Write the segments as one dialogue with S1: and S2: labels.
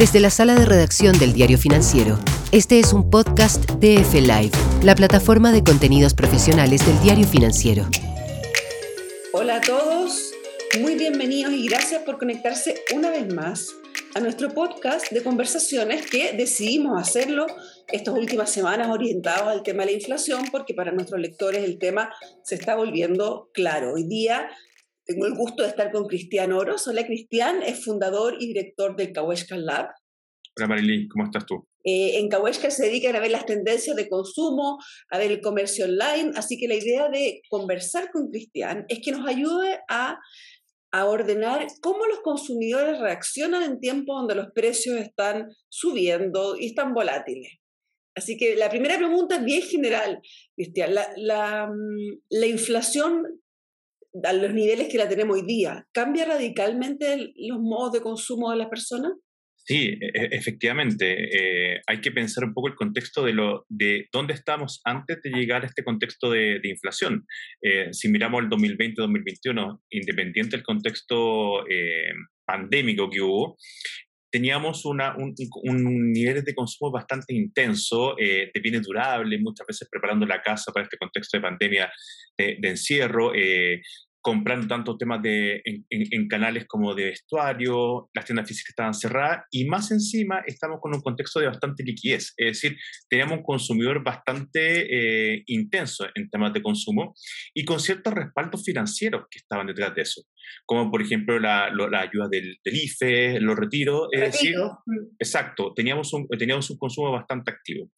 S1: Desde la sala de redacción del Diario Financiero, este es un podcast de F Live, la plataforma de contenidos profesionales del Diario Financiero.
S2: Hola a todos, muy bienvenidos y gracias por conectarse una vez más a nuestro podcast de conversaciones que decidimos hacerlo estas últimas semanas orientados al tema de la inflación porque para nuestros lectores el tema se está volviendo claro. Hoy día tengo el gusto de estar con Cristian Oros. Hola Cristian, es fundador y director del Kaweshka Lab.
S3: Hola Marilyn, ¿cómo estás tú?
S2: Eh, en Kaweshka se dedican a ver las tendencias de consumo, a ver el comercio online, así que la idea de conversar con Cristian es que nos ayude a a ordenar cómo los consumidores reaccionan en tiempos donde los precios están subiendo y están volátiles. Así que la primera pregunta es bien general, Cristian. La, la, mm, la, inflación a los niveles que la tenemos hoy día, ¿cambia radicalmente los modos de consumo de las personas?
S3: Sí, e, e, efectivamente. Eh, hay que pensar un poco el contexto de, lo, de dónde estamos antes de llegar a este contexto de, inflación. Eh, si miramos el 2020-2021, independiente del contexto eh, pandémico que hubo, teníamos una, un, un, nivel de consumo bastante intenso de bienes durables, muchas veces preparando la casa para este contexto de pandemia de, de encierro, comprando tanto temas de, en, canales como de vestuario, las tiendas físicas estaban cerradas y más encima estamos con un contexto de bastante liquidez, es decir, teníamos un consumidor bastante eh, intenso en temas de consumo y con ciertos respaldos financieros que estaban detrás de eso, como por ejemplo la, la ayuda del, del, IFE, los retiros, es decir, exacto, teníamos un, teníamos un consumo bastante activo.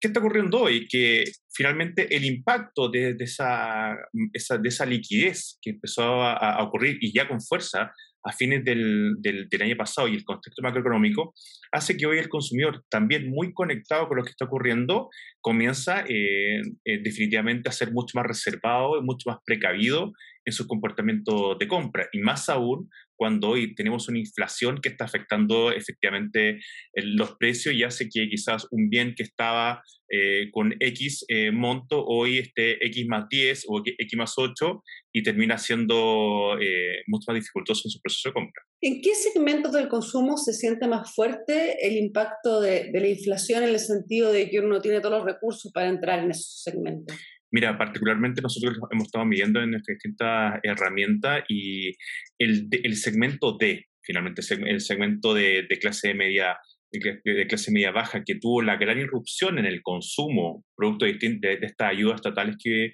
S3: ¿Qué está ocurriendo hoy? Que finalmente el impacto de, esa, de esa liquidez que empezó a, ocurrir y ya con fuerza a fines del, del, año pasado y el contexto macroeconómico, hace que hoy el consumidor, también muy conectado con lo que está ocurriendo, comienza eh, eh, definitivamente a ser mucho más reservado mucho más precavido en su comportamiento de compra. Y más aún cuando hoy tenemos una inflación que está afectando efectivamente los precios y hace que quizás un bien que estaba eh, con X eh, monto hoy esté X más 10 o X más 8 y termina siendo eh, mucho más dificultoso en su proceso de compra.
S2: ¿En qué segmentos del consumo se siente más fuerte el impacto de, de la inflación en el sentido de que uno no tiene todos los recursos para entrar en esos segmentos?
S3: Mira, particularmente nosotros hemos estado midiendo en nuestras distintas herramientas y el, el segmento D, finalmente el segmento de, de clase media de clase media baja que tuvo la gran irrupción en el consumo producto de, de, de estas ayudas estatales que,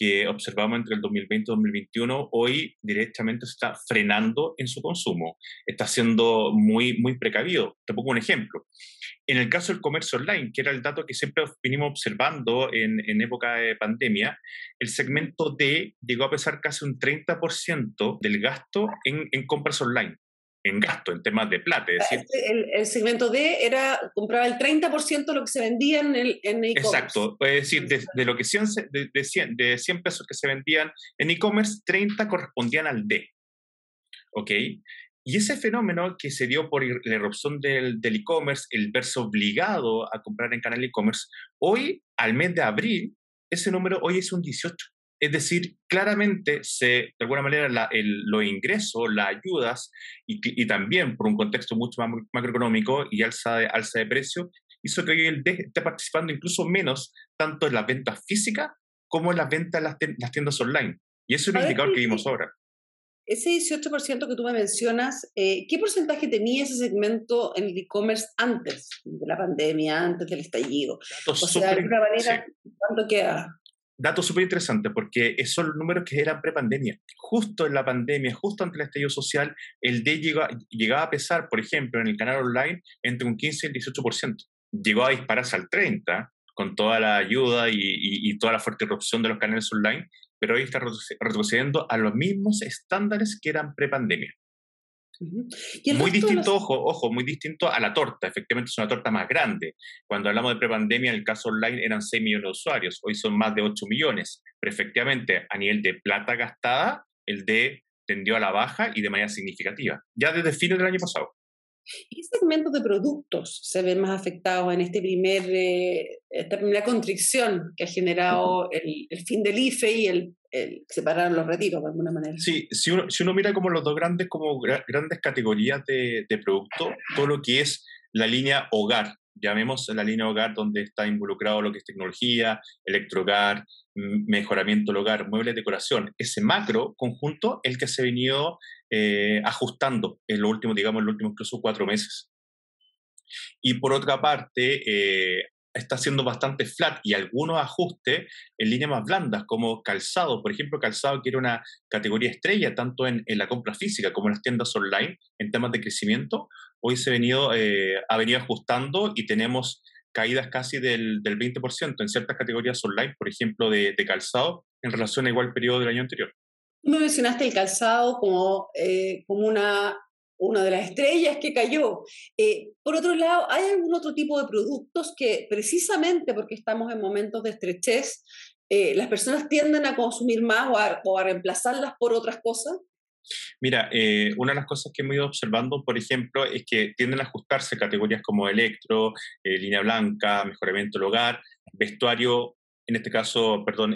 S3: que observamos entre el 2020 y 2021, hoy directamente se está frenando en su consumo, está siendo muy, muy precavido. Te pongo un ejemplo. En el caso del comercio online, que era el dato que siempre vinimos observando en, en época de pandemia, el segmento D llegó a pesar casi un 30% del gasto en, en compras online en gasto, en temas de plata. Es decir,
S2: el, segmento D era, compraba el 30% de lo que se vendía en el e-commerce.
S3: Exacto, es decir, de, lo que 100, de, de, 100, de 100 pesos que se vendían en e-commerce, 30 correspondían al D. ¿Ok? Y ese fenómeno que se dio por la erupción del e-commerce, el verso obligado a comprar en canal e-commerce, hoy, al mes de abril, ese número hoy es un 18. Es decir, claramente se, de alguna manera la, el, los ingresos, las ayudas y, y, también por un contexto mucho más macroeconómico y alza de, alza de precio, hizo que hoy el DEG esté participando incluso menos tanto en las ventas físicas como en las ventas en las, tiendas online. Y eso es un indicador que vimos ahora.
S2: Ese 18% que tú me mencionas, eh, ¿qué porcentaje tenía ese segmento en el e-commerce antes de la pandemia, antes del estallido?
S3: Datos o sea, de alguna manera,
S2: sí. ¿cuánto queda?
S3: Dato súper interesante porque esos son números que eran pre-pandemia. Justo en la pandemia, justo ante el estallido social, el D llegó, llegaba a pesar, por ejemplo, en el canal online entre un 15 y el 18%. Llegó a dispararse al 30% con toda la ayuda y, y, y toda la fuerte erupción de los canales online, pero hoy está retrocediendo a los mismos estándares que eran pre-pandemia. Muy distinto, los... ojo, ojo, muy distinto a la torta. Efectivamente es una torta más grande. Cuando hablamos de prepandemia, en el caso online eran 6 millones de usuarios, hoy son más de 8 millones. Pero efectivamente, a nivel de plata gastada, el D tendió a la baja y de manera significativa, ya desde fines del año pasado.
S2: ¿Qué segmentos de productos se ven más afectados en este primer, eh, esta primera constricción que ha generado el, el fin del IFE y el, el, separar los retiros de alguna manera?
S3: Sí, si uno, si uno mira como los dos grandes, como gra grandes categorías de, de producto, todo lo que es la línea hogar, llamemos la línea hogar donde está involucrado lo que es tecnología, electrogar, mejoramiento del hogar, muebles, decoración. Ese macro conjunto el que se ha venido eh, ajustando en los últimos, digamos, en los últimos incluso cuatro meses. Y por otra parte, eh, está siendo bastante flat y algunos ajustes en líneas más blandas, como calzado. Por ejemplo, calzado que era una categoría estrella tanto en, la compra física como en las tiendas online en temas de crecimiento. Hoy se ha venido, eh, ha venido ajustando y tenemos caídas casi del, del 20% en ciertas categorías online, por ejemplo, de, calzado, en relación a igual periodo del año anterior.
S2: Mencionaste el calzado como, eh, como una una de las estrellas que cayó. Eh, por otro lado, ¿hay algún otro tipo de productos que precisamente porque estamos en momentos de estrechez, eh, las personas tienden a consumir más o a, reemplazarlas por otras cosas?
S3: Mira, eh, una de las cosas que hemos ido observando, por ejemplo, es que tienden a ajustarse categorías como electro, línea blanca, mejoramiento del hogar, vestuario, en este caso, perdón,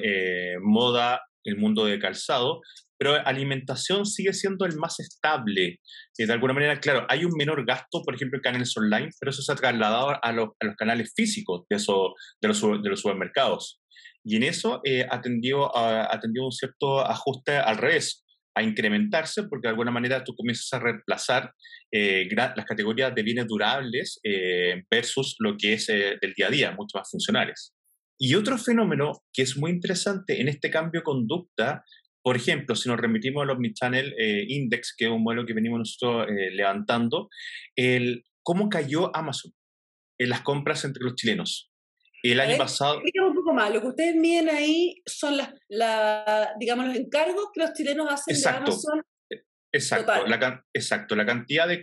S3: moda, el mundo de calzado, pero alimentación sigue siendo el más estable. Eh, de alguna manera, claro, hay un menor gasto, por ejemplo, en canales online, pero eso se ha trasladado a, los, a los canales físicos de, eso, de, los, de los supermercados. Y en eso eh, atendió, atendió un cierto ajuste al revés, a incrementarse, porque de alguna manera tú comienzas a reemplazar eh, las categorías de bienes durables eh, versus lo que es del día a día, mucho más funcionales. Y otro fenómeno que es muy interesante en este cambio de conducta por ejemplo, si nos remitimos a los Mid-Channel eh, Index, que es un modelo que venimos nosotros eh, levantando, el, ¿cómo cayó Amazon en las compras entre los chilenos? El año pasado...
S2: un poco más, lo que ustedes miden ahí son las, la, digamos, los encargos que los chilenos hacen de Amazon
S3: Exacto la, exacto, la cantidad de,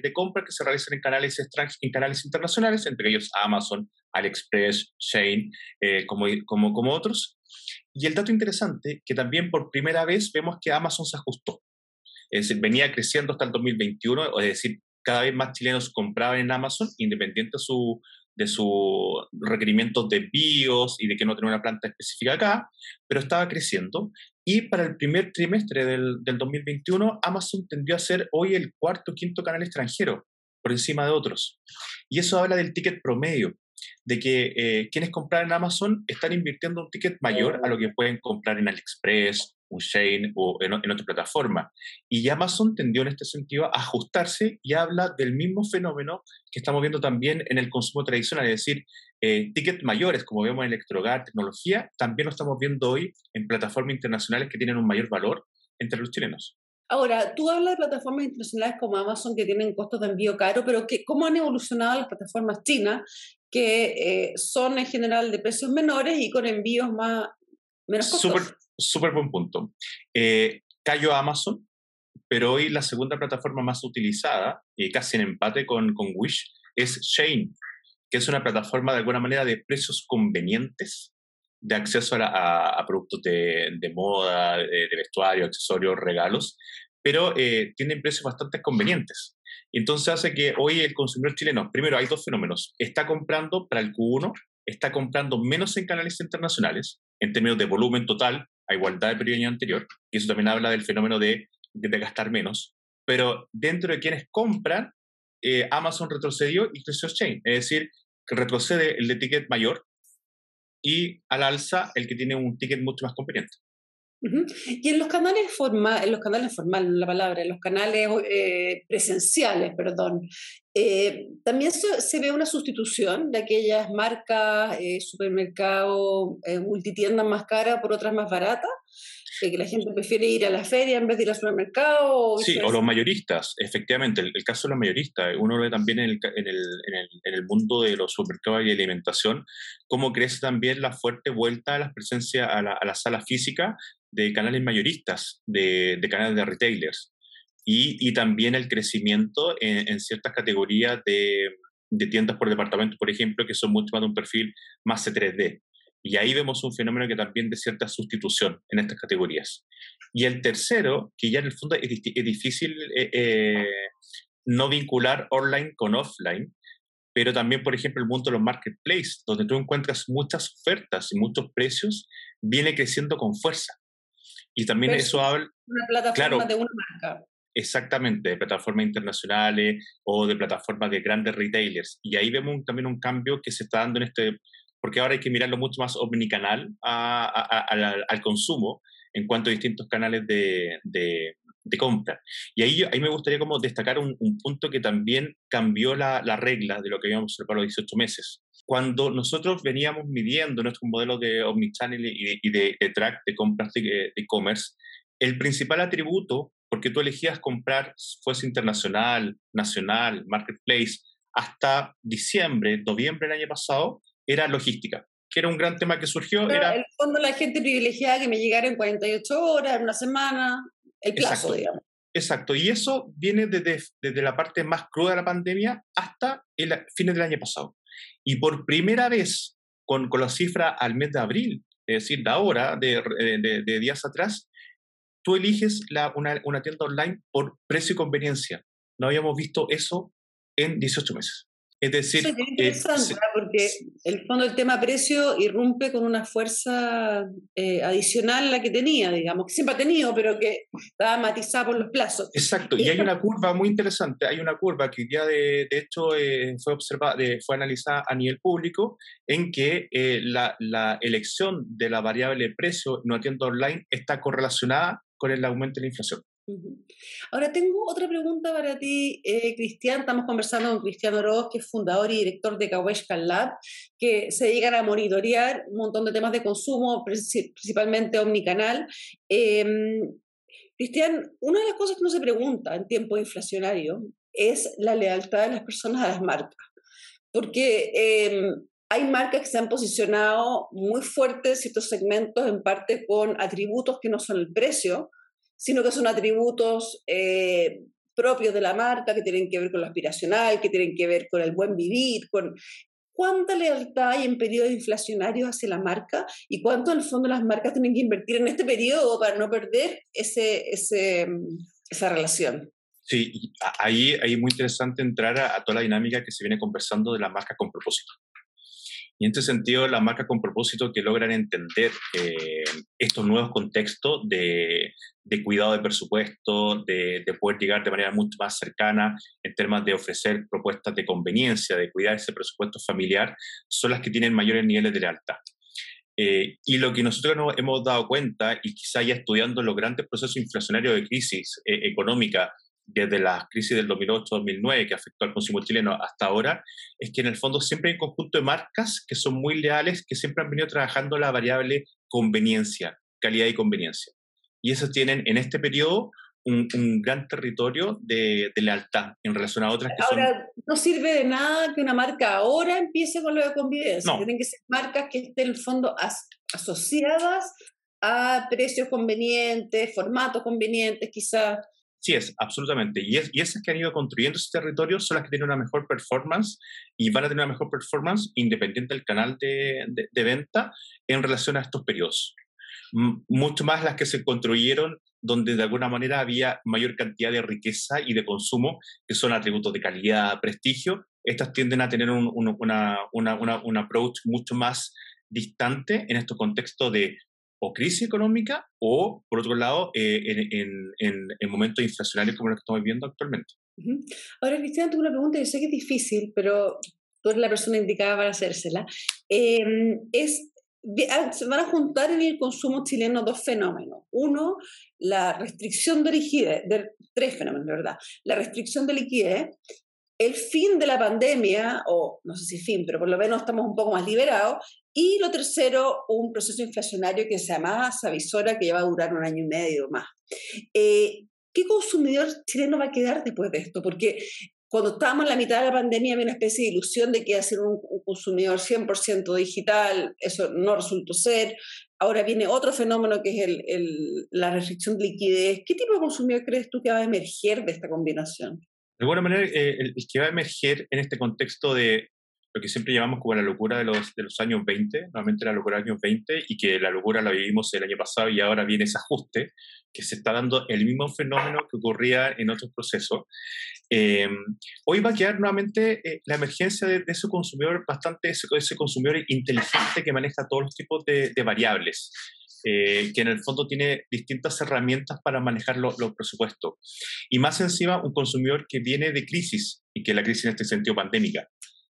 S3: de, compras que se realizan en canales, en canales internacionales, entre ellos Amazon, AliExpress, Shane, eh, como, como, como otros. Y el dato interesante, que también por primera vez vemos que Amazon se ajustó. Es decir, venía creciendo hasta el 2021, es decir, cada vez más chilenos compraban en Amazon, independiente de su, de sus requerimientos de BIOS y de que no tenía una planta específica acá, pero estaba creciendo. Y para el primer trimestre del, del 2021, Amazon tendió a ser hoy el cuarto o quinto canal extranjero, por encima de otros. Y eso habla del ticket promedio de que eh, quienes compran en Amazon están invirtiendo un ticket mayor a lo que pueden comprar en AliExpress, un Shane o en, otra plataforma. Y Amazon tendió en este sentido a ajustarse y habla del mismo fenómeno que estamos viendo también en el consumo tradicional, es decir, eh, tickets mayores, como vemos en electrogar, tecnología, también lo estamos viendo hoy en plataformas internacionales que tienen un mayor valor entre los chilenos.
S2: Ahora, tú hablas de plataformas internacionales como Amazon que tienen costos de envío caro, pero ¿cómo han evolucionado las plataformas chinas que eh, son en general de precios menores y con envíos más menos costosos?
S3: Súper buen punto. Eh, cayó Amazon, pero hoy la segunda plataforma más utilizada, y casi en empate con, con Wish, es Shane, que es una plataforma de alguna manera de precios convenientes de acceso a, productos de, moda, de, vestuario, accesorios, regalos, pero eh, tienen precios bastante convenientes. Entonces hace que hoy el consumidor chileno, primero hay dos fenómenos, está comprando para el Q1, está comprando menos en canales internacionales, en términos de volumen total, a igualdad del periodo anterior, y eso también habla del fenómeno de, de, gastar menos, pero dentro de quienes compran, eh, Amazon retrocedió y creció Chain, es decir, que retrocede el de ticket mayor, y al alza el que tiene un ticket mucho más conveniente.
S2: Y en los canales formales, en los canales formales, la palabra, en los canales eh, presenciales, perdón, eh, también se, ve una sustitución de aquellas marcas, eh, supermercados, multitiendas más caras por otras más baratas que la gente prefiere ir a la feria en vez de ir al supermercado.
S3: sí, o los mayoristas, efectivamente, el, caso de los mayoristas, uno ve también en el, en, el, en, el, mundo de los supermercados y alimentación, cómo crece también la fuerte vuelta a la presencia a la, a la sala física de canales mayoristas, de, canales de retailers, y, también el crecimiento en, ciertas categorías de, de tiendas por departamento, por ejemplo, que son mucho más de un perfil más C3D. Y ahí vemos un fenómeno que también de cierta sustitución en estas categorías. Y el tercero, que ya en el fondo es, difícil eh, eh, no vincular online con offline, pero también, por ejemplo, el mundo de los marketplaces, donde tú encuentras muchas ofertas y muchos precios, viene creciendo con fuerza. Y también eso habla...
S2: Una plataforma de una marca.
S3: Exactamente, de plataformas internacionales o de plataformas de grandes retailers. Y ahí vemos también un cambio que se está dando en este, porque ahora hay que mirarlo mucho más omnicanal al, consumo en cuanto a distintos canales de, de, compra. Y ahí, ahí me gustaría como destacar un, punto que también cambió la, la, regla de lo que habíamos observado los 18 meses. Cuando nosotros veníamos midiendo nuestro modelo de omnichannel y, y de, de, track de compras de e-commerce, el principal atributo, porque tú elegías comprar, fuese internacional, nacional, marketplace, hasta diciembre, noviembre del año pasado, era logística, que era un gran tema que surgió.
S2: Pero
S3: era...
S2: el fondo la gente privilegiada que me llegara en 48 horas, en una semana, el plazo, digamos.
S3: Exacto, y eso viene desde, desde la parte más cruda de la pandemia hasta el fines del año pasado. Y por primera vez, con, con la cifra al mes de abril, es decir, de ahora, de, de, de días atrás, tú eliges la, una, una, tienda online por precio y conveniencia. No habíamos visto eso en 18 meses. Es decir,
S2: Eso es interesante, eh, porque el fondo del tema precio irrumpe con una fuerza eh, adicional a la que tenía, digamos, que siempre ha tenido, pero que estaba matizada por los plazos.
S3: Exacto, y hay una curva muy interesante, hay una curva que ya de, de hecho eh, fue observada, fue analizada a nivel público, en que eh, la, la, elección de la variable precio no tienda online está correlacionada con el aumento de la inflación.
S2: Ahora tengo otra pregunta para ti, eh, Cristian. Estamos conversando con Cristian Oroz, que es fundador y director de Kaweshkan Lab, que se dedican a monitorear un montón de temas de consumo, principalmente omnicanal. Eh, Cristian, una de las cosas que uno se pregunta en tiempos inflacionarios es la lealtad de las personas a las marcas. Porque eh, hay marcas que se han posicionado muy fuertes en ciertos segmentos, en parte con atributos que no son el precio, sino que son atributos eh, propios de la marca, que tienen que ver con lo aspiracional, que tienen que ver con el buen vivir, con cuánta lealtad hay en periodos inflacionarios hacia la marca y cuánto en el fondo las marcas tienen que invertir en este periodo para no perder ese, ese, esa relación.
S3: Sí, ahí, es muy interesante entrar a, a, toda la dinámica que se viene conversando de la marca con propósito. Y en este sentido, las marcas con propósito que logran entender eh, estos nuevos contextos de, de, cuidado de presupuesto, de, de, poder llegar de manera mucho más cercana en términos de ofrecer propuestas de conveniencia, de cuidar ese presupuesto familiar, son las que tienen mayores niveles de lealtad. Eh, y lo que nosotros nos hemos dado cuenta, y quizá ya estudiando los grandes procesos inflacionarios de crisis eh, económica desde la crisis del 2008-2009 que afectó al consumo chileno hasta ahora, es que en el fondo siempre hay un conjunto de marcas que son muy leales, que siempre han venido trabajando la variable conveniencia, calidad y conveniencia. Y esos tienen en este periodo un, un gran territorio de, de, lealtad en relación a otras que
S2: ahora,
S3: son...
S2: no sirve de nada que una marca ahora empiece con lo de convivencia. No. Tienen que ser marcas que estén en el fondo as, asociadas a precios convenientes, formatos convenientes, quizás
S3: Sí es, absolutamente. Y, es, y esas que han ido construyendo ese territorio son las que tienen una mejor performance y van a tener una mejor performance independiente del canal de, de, venta en relación a estos periodos. M mucho más las que se construyeron donde de alguna manera había mayor cantidad de riqueza y de consumo, que son atributos de calidad, prestigio. Estas tienden a tener un, un, una, un approach mucho más distante en estos contextos de o crisis económica o, por otro lado, eh, en, en, en, en, momentos inflacionarios como los que estamos viviendo actualmente.
S2: Ahora, Cristian, tengo una pregunta, yo sé que es difícil, pero tú eres la persona indicada para hacérsela. Eh, es, se van a juntar en el consumo chileno dos fenómenos. Uno, la restricción de liquidez, de, tres fenómenos, ¿verdad? La restricción de liquidez, el fin de la pandemia, o no sé si fin, pero por lo menos estamos un poco más liberados, y lo tercero, un proceso inflacionario que se llama Savisora, que ya va a durar un año y medio más. Eh, ¿Qué consumidor chileno va a quedar después de esto? Porque cuando estábamos en la mitad de la pandemia había una especie de ilusión de que iba a ser un, un consumidor 100% digital, eso no resultó ser. Ahora viene otro fenómeno que es la restricción de liquidez. ¿Qué tipo de consumidor crees tú que va a emerger de esta combinación?
S3: De alguna manera, eh, el, que va a emerger en este contexto de lo que siempre llamamos como la locura de los, de los años 20, nuevamente la locura de los años 20, y que la locura la vivimos el año pasado y ahora viene ese ajuste, que se está dando el mismo fenómeno que ocurría en otros procesos. Eh, hoy va a quedar nuevamente eh, la emergencia de, de, ese consumidor bastante, ese, ese, consumidor inteligente que maneja todos los tipos de, de variables. Eh, que en el fondo tiene distintas herramientas para manejar los presupuestos. Y más encima, un consumidor que viene de crisis, y que la crisis en este sentido pandémica.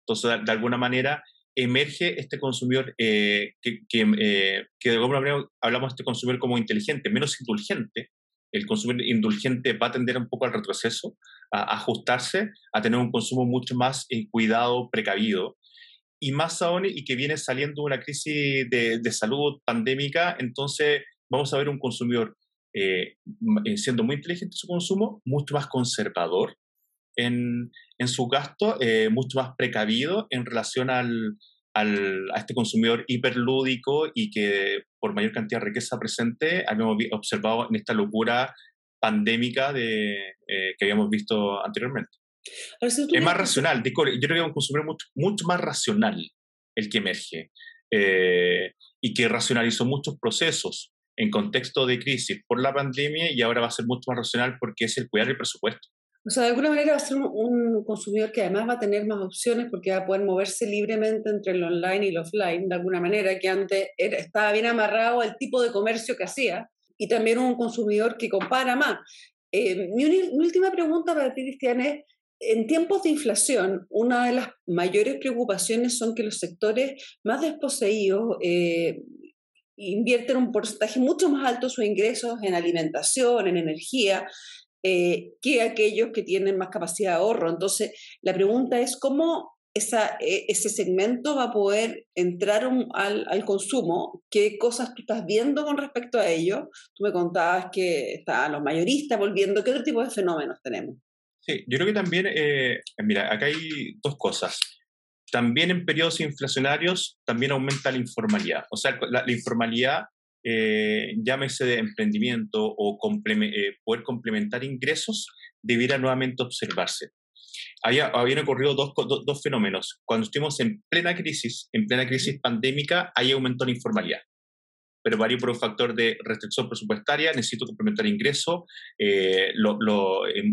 S3: Entonces, de, alguna manera, emerge este consumidor eh, que, eh, que, de alguna manera hablamos de este consumidor como inteligente, menos indulgente. El consumidor indulgente va a tender un poco al retroceso, a, ajustarse, a tener un consumo mucho más cuidado, precavido y más aún, y que viene saliendo una crisis de, de salud pandémica, entonces vamos a ver un consumidor eh, eh, siendo muy inteligente en su consumo, mucho más conservador en, en su gasto, eh, mucho más precavido en relación al, al, a este consumidor hiperlúdico y que por mayor cantidad de riqueza presente habíamos observado en esta locura pandémica de, que habíamos visto anteriormente es más racional, yo creo que es un consumidor mucho, mucho más racional el que emerge eh, y que racionalizó muchos procesos en contexto de crisis por la pandemia y ahora va a ser mucho más racional porque es el cuidar el presupuesto.
S2: O sea, de alguna manera va a ser un, consumidor que además va a tener más opciones porque va a poder moverse libremente entre el online y el offline, de alguna manera, que antes estaba bien amarrado al tipo de comercio que hacía, y también un consumidor que compara más. Eh, mi, mi, última pregunta para ti, Cristian, es, en tiempos de inflación, una de las mayores preocupaciones son que los sectores más desposeídos eh, invierten un porcentaje mucho más alto de sus ingresos en alimentación, en energía, eh, que aquellos que tienen más capacidad de ahorro. Entonces, la pregunta es cómo e, ese segmento va a poder entrar al, al, consumo, qué cosas tú estás viendo con respecto a ello. Tú me contabas que están los mayoristas volviendo, ¿qué otro tipo de fenómenos tenemos?
S3: Sí, yo creo que también, eh, mira, acá hay dos cosas. También en periodos inflacionarios también aumenta la informalidad. O sea, la, informalidad, eh, llámese de emprendimiento o eh, poder complementar ingresos, debiera nuevamente observarse. Había, habían ocurrido dos, dos fenómenos. Cuando estuvimos en plena crisis, en plena crisis pandémica, ahí aumentó la informalidad pero varió por un factor de restricción presupuestaria, necesito complementar ingresos, eh,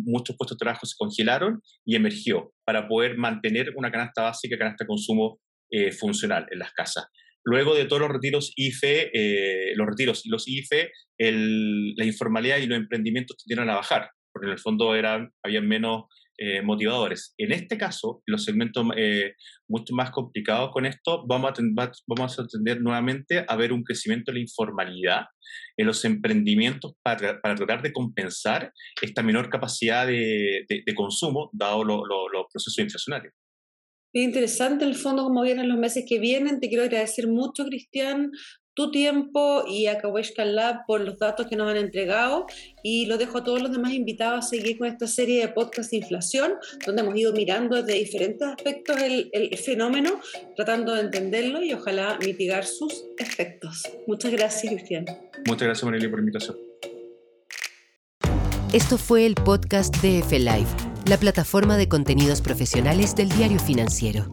S3: muchos puestos de trabajo se congelaron y emergió para poder mantener una canasta básica, canasta de consumo eh, funcional en las casas. Luego de todos los retiros IFE, eh, los retiros y los IFE, la informalidad y los emprendimientos tendieron a bajar, porque en el fondo eran, había menos eh, motivadores. En este caso, los segmentos eh, mucho más complicados con esto, vamos a, vamos a tender nuevamente a ver un crecimiento de la informalidad en los emprendimientos para, tratar de compensar esta menor capacidad de, de, consumo, dado los procesos inflacionarios.
S2: Interesante el fondo como vienen los meses que vienen. Te quiero agradecer mucho, Cristian, tu tiempo y a Kaweshka Lab por los datos que nos han entregado y lo dejo a todos los demás invitados a seguir con esta serie de podcast de inflación, donde hemos ido mirando desde diferentes aspectos el, el fenómeno, tratando de entenderlo y ojalá mitigar sus efectos. Muchas gracias, Cristian.
S3: Muchas gracias, Marilia, por la invitación.
S1: Esto fue el podcast de F Live, la plataforma de contenidos profesionales del diario financiero.